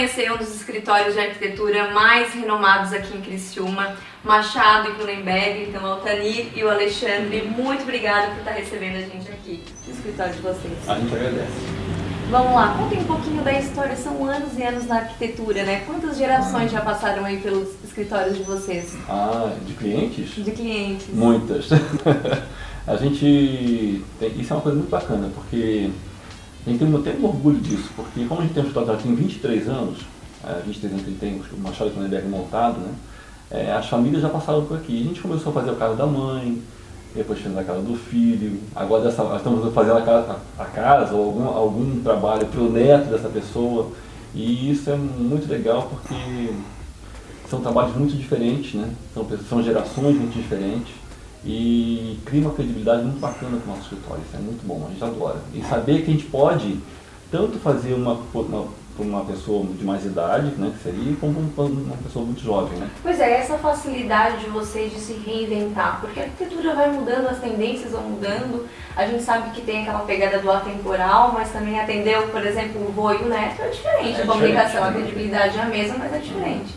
conhecer um dos escritórios de arquitetura mais renomados aqui em Criciúma, Machado e Kullenberg, então Altanir e o Alexandre, muito obrigada por estar recebendo a gente aqui no escritório de vocês. A gente agradece. Vamos lá, contem um pouquinho da história, são anos e anos na arquitetura, né? Quantas gerações já passaram aí pelos escritórios de vocês? Ah, de clientes? De clientes. Muitas. a gente. Tem, isso é uma coisa muito bacana, porque a gente tem até um orgulho disso, porque como a gente tem um escritório já tem 23 anos, é, 23 anos que tem o Machado Cronenberg montado, né? É, as famílias já passaram por aqui. A gente começou a fazer o caso da mãe, depois fez a casa do filho, agora dessa, estamos fazendo a casa, a casa ou algum, algum trabalho para o neto dessa pessoa. E isso é muito legal porque são trabalhos muito diferentes, né? são, são gerações muito diferentes e cria uma credibilidade muito bacana para o nosso escritório. Isso é muito bom, a gente adora. E saber que a gente pode tanto fazer uma, uma uma pessoa de mais idade, né, que seria, como uma pessoa muito jovem, né? Pois é, essa facilidade de vocês de se reinventar, porque a arquitetura vai mudando, as tendências vão mudando, a gente sabe que tem aquela pegada do atemporal, mas também atendeu, por exemplo, o vô e o neto, é diferente, é a comunicação, a credibilidade é a mesma, mas é diferente.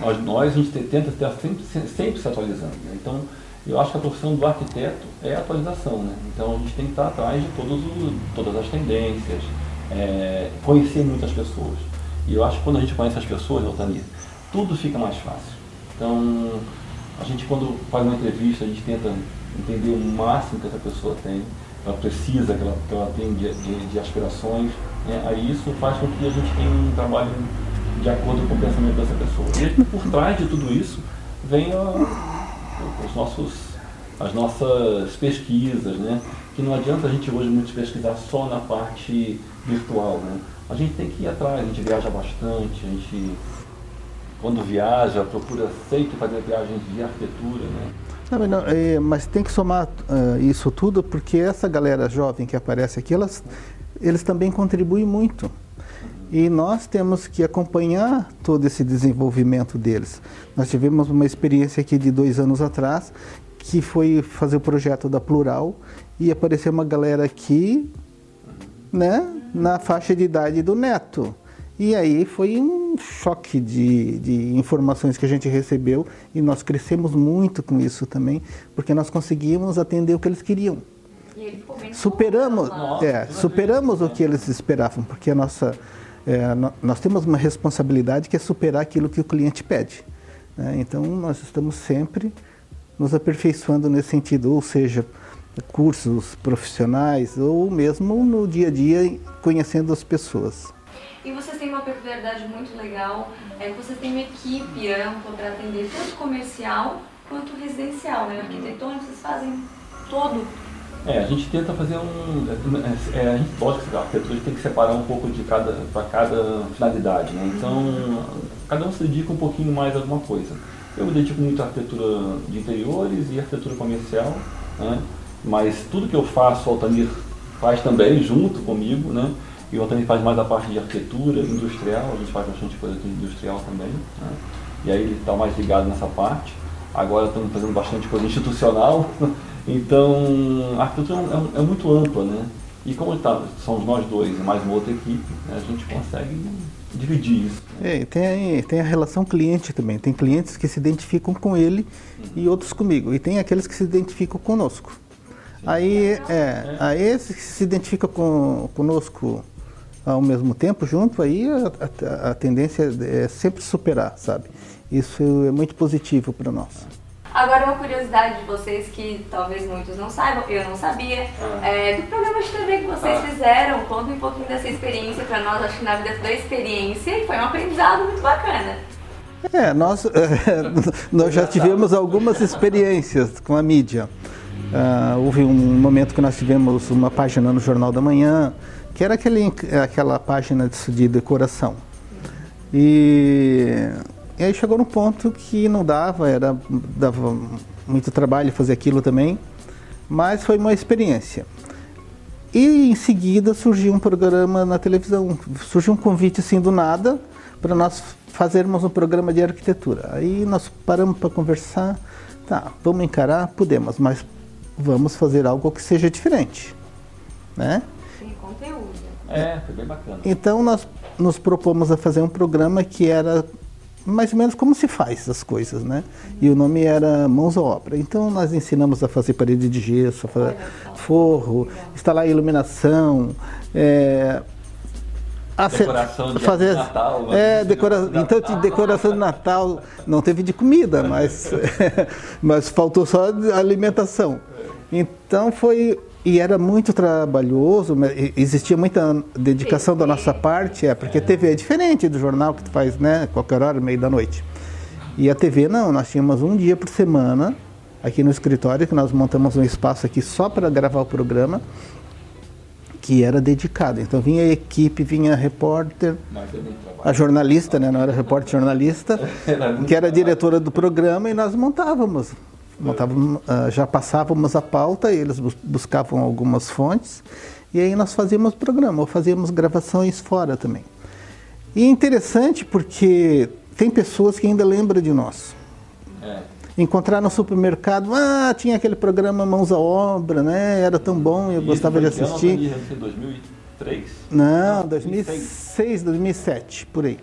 Nós, nós a gente tenta estar sempre, sempre se atualizando, né? então eu acho que a profissão do arquiteto é a atualização, né? então a gente tem que estar atrás de todos os, todas as tendências, é, conhecer muitas pessoas. E eu acho que quando a gente conhece as pessoas, Altania, tudo fica mais fácil. Então, a gente quando faz uma entrevista, a gente tenta entender o máximo que essa pessoa tem, ela precisa, que ela, que ela tem de, de, de aspirações. Né? Aí isso faz com que a gente tenha um trabalho de acordo com o pensamento dessa pessoa. E por trás de tudo isso vem a, os nossos, as nossas pesquisas, né? que não adianta a gente hoje muito pesquisar só na parte virtual, né? A gente tem que ir atrás, a gente viaja bastante, a gente quando viaja procura sempre fazer viagens de arquitetura, né? Não, não, é, mas tem que somar uh, isso tudo porque essa galera jovem que aparece aqui, elas, eles também contribuem muito. E nós temos que acompanhar todo esse desenvolvimento deles. Nós tivemos uma experiência aqui de dois anos atrás, que foi fazer o projeto da Plural, e apareceu uma galera aqui, né, na faixa de idade do neto. E aí foi um choque de, de informações que a gente recebeu e nós crescemos muito com isso também, porque nós conseguimos atender o que eles queriam. Superamos, é, superamos o que eles esperavam, porque a nossa, é, nós temos uma responsabilidade que é superar aquilo que o cliente pede. Né? Então nós estamos sempre nos aperfeiçoando nesse sentido, ou seja, cursos profissionais ou mesmo no dia a dia conhecendo as pessoas. E vocês têm uma peculiaridade muito legal, é que vocês têm uma equipe ampla para atender tanto comercial quanto residencial, né? Arquitetônico, vocês fazem todo. É, a gente tenta fazer um. É, é a gente pode que a arquitetura tem que separar um pouco de cada para cada finalidade, né? Então, cada um se dedica um pouquinho mais a alguma coisa. Eu me dedico muito à arquitetura de interiores e arquitetura comercial, né? mas tudo que eu faço, o Altamir faz também, junto comigo, né? E o Altamir faz mais a parte de arquitetura industrial, a gente faz bastante coisa aqui industrial também, né? E aí ele está mais ligado nessa parte. Agora estamos fazendo bastante coisa institucional, então a arquitetura é, é, muito ampla, né? E como tá, somos nós dois e mais uma outra equipe, né? a gente consegue dividir isso. Né? É, tem, tem a relação cliente também. Tem clientes que se identificam com ele uhum. e outros comigo. E tem aqueles que se identificam conosco. Aí, é, aí esse que se identifica com, conosco ao mesmo tempo, junto, aí a, a, a tendência é sempre superar, sabe? Isso é muito positivo para nós. Agora, uma curiosidade de vocês que talvez muitos não saibam, eu não sabia, ah. é, do programa de TV que vocês ah. fizeram. Conta um pouquinho dessa experiência para nós. Acho que na vida toda experiência e foi um aprendizado muito bacana. É, nós, é, nós já tivemos algumas experiências com a mídia. Uh, houve um momento que nós tivemos uma página no Jornal da Manhã, que era aquele, aquela página de, de decoração. E, e, aí chegou num ponto que não dava, era, dava muito trabalho fazer aquilo também, mas foi uma experiência. E em seguida surgiu um programa na televisão, surgiu um convite assim do nada para nós fazermos um programa de arquitetura. Aí nós paramos para conversar, tá, vamos encarar, podemos, mas vamos fazer algo que seja diferente, né? Sim, conteúdo. É, foi bem bacana. Então nós nos propomos a fazer um programa que era mais ou menos como se faz as coisas, né? E o nome era Mãos à Obra. Então nós ensinamos a fazer parede de gesso, a fazer forro, instalar iluminação, é, a decoração de fazer Natal. É, decora, então de decoração de Natal não teve de comida, mas mas faltou só alimentação. Então foi e era muito trabalhoso, existia muita dedicação da nossa parte, é, porque a TV é diferente do jornal que tu faz, né, qualquer hora, meio da noite. E a TV não, nós tínhamos um dia por semana aqui no escritório, que nós montamos um espaço aqui só para gravar o programa, que era dedicado. Então vinha a equipe, vinha a repórter, a jornalista, né, não era repórter, jornalista, que era diretora do programa e nós montávamos montávamos, uh, já passávamos a pauta, eles buscavam algumas fontes e aí nós fazíamos programa, ou fazíamos gravações fora também. E é interessante porque tem pessoas que ainda lembram de nós. É. Encontrar no supermercado, ah, tinha aquele programa Mãos à Obra, né? Era tão bom, eu e gostava de assistir. Em 2003? Não, 2006, 2007, por aí.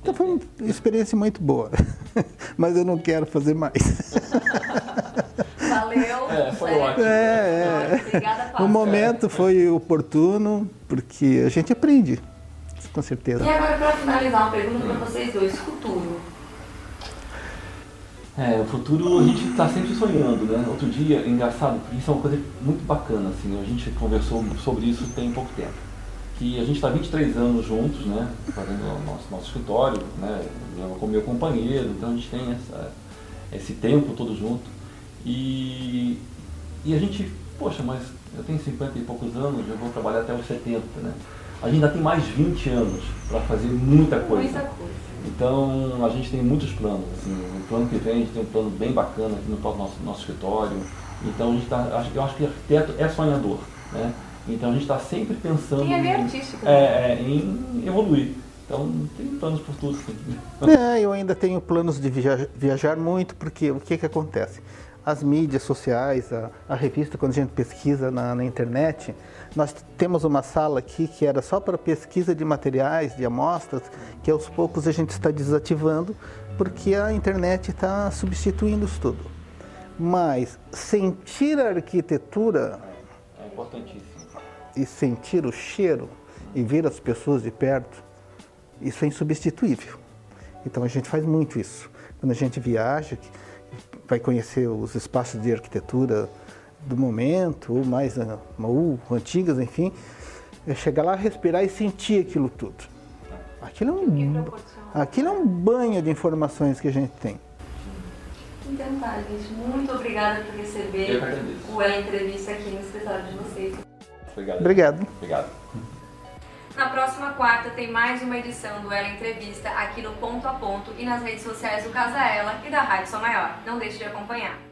Então foi uma experiência muito boa, mas eu não quero fazer mais. É, foi ótimo. É, é. Obrigada, O momento foi oportuno, porque a gente aprende, com certeza. E agora, para finalizar, uma pergunta para vocês dois: futuro. É, o futuro a gente está sempre sonhando, né? Outro dia, engraçado, porque isso é uma coisa muito bacana, assim, a gente conversou sobre isso tem pouco tempo que a gente está 23 anos juntos, né, fazendo o nosso, nosso escritório, né, com meu companheiro, então a gente tem essa, esse tempo todo junto. E, e a gente, poxa, mas eu tenho 50 e poucos anos, eu vou trabalhar até os 70, né? A gente ainda tem mais 20 anos para fazer muita coisa. Muita coisa. Então a gente tem muitos planos. Assim, no plano que vem a gente tem um plano bem bacana aqui no nosso, nosso escritório. Então a gente tá, eu acho que arquiteto é sonhador. Né? Então a gente está sempre pensando Quem é bem artístico, é, é, em evoluir. Então tem planos por tudo. Sim. É, eu ainda tenho planos de viajar, viajar muito, porque o que, que acontece? As mídias sociais, a, a revista, quando a gente pesquisa na, na, internet, nós temos uma sala aqui que era só para pesquisa de materiais, de amostras, que aos poucos a gente está desativando, porque a internet está substituindo isso tudo. Mas sentir a arquitetura é importantíssimo e sentir o cheiro e ver as pessoas de perto, isso é insubstituível. Então a gente faz muito isso. Quando a gente viaja, vai conhecer os espaços de arquitetura do momento, ou mais ou antigas, enfim, é chegar lá, respirar e sentir aquilo tudo. Aquilo é um, aquilo é um banho de informações que a gente tem. Então tá, gente. Muito obrigada por receber o Entrevista aqui no escritório de vocês. Obrigado. Obrigado. Obrigado. Na próxima quarta tem mais uma edição do Ela Entrevista aqui no Ponto a Ponto e nas redes sociais do Casa Ela e da Rádio São Maior. Não deixe de acompanhar.